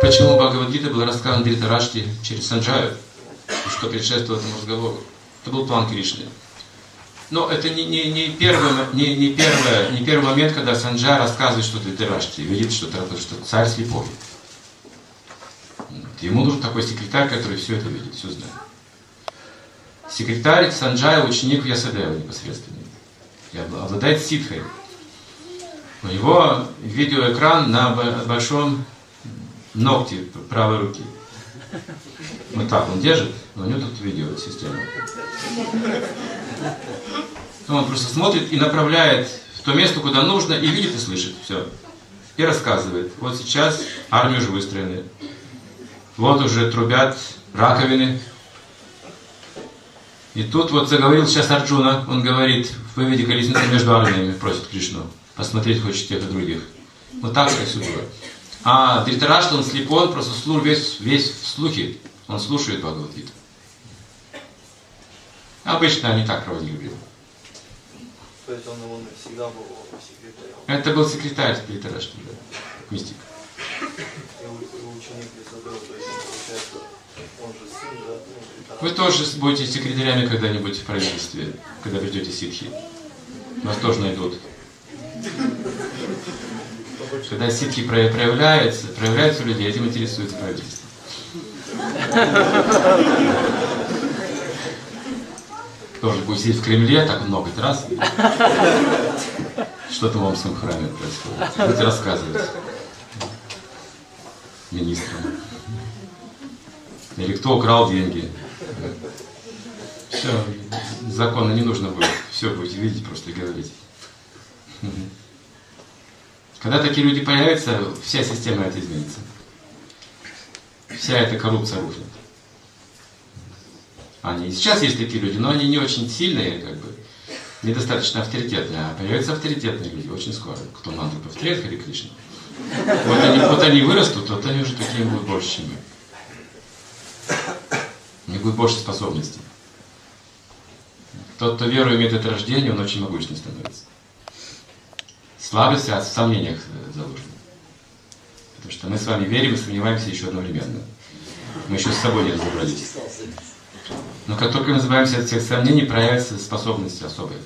почему Бхагавадгита была рассказана Дритарашти через Санджаю, что предшествовало этому разговору. Это был план Кришны. Но это не, не, не, первый, не, не, первый, не первый момент, когда Санджа рассказывает что-то Дритарашти, видит, что, что царь слепой. Ему нужен такой секретарь, который все это видит, все знает. Секретарь Санджая ученик Ясадева непосредственно. И обладает ситхой. У него видеоэкран на большом ногте правой руки. Вот так он держит, но у него тут видеосистема. Он просто смотрит и направляет в то место, куда нужно, и видит и слышит. Все. И рассказывает. Вот сейчас армию уже выстроены. Вот уже трубят раковины. И тут вот заговорил сейчас Арджуна, он говорит, выведи колесницу между армиями, просит Кришну. Посмотреть хочет тех и других. Вот так все было. А Дритарашта, он слепой, он просто слух, весь, весь в слухе. Он слушает Бхагавадгиту. Обычно они так проводили. То есть он его всегда был секретарем? Это был секретарь Дритарашта, да, мистик. Вы тоже будете секретарями когда-нибудь в правительстве, когда придете ситхи. Вас тоже найдут. Когда ситхи проявляются, проявляются у людей, этим интересуется правительство. Тоже будет сидеть в Кремле так много раз. Что-то в Омском храме происходит. Будете рассказывать министрам. Или кто украл деньги. Все, закона не нужно будет. Все будете видеть просто и говорить. Когда такие люди появятся, вся система это изменится. Вся эта коррупция рухнет. Они сейчас есть такие люди, но они не очень сильные, как бы, недостаточно авторитетные, а появятся авторитетные люди очень скоро. Кто мантру повторяет Хари Кришна. Вот они, вот они вырастут, вот они уже такие будут больше, чем мы. У них будет больше способностей. Тот, кто веру имеет от рождения, он очень могущественным становится. Слабость в сомнениях заложена. Потому что мы с вами верим и сомневаемся еще одновременно. Мы еще с собой не разобрались. Но как только мы избавимся от всех сомнений, проявятся способности особые.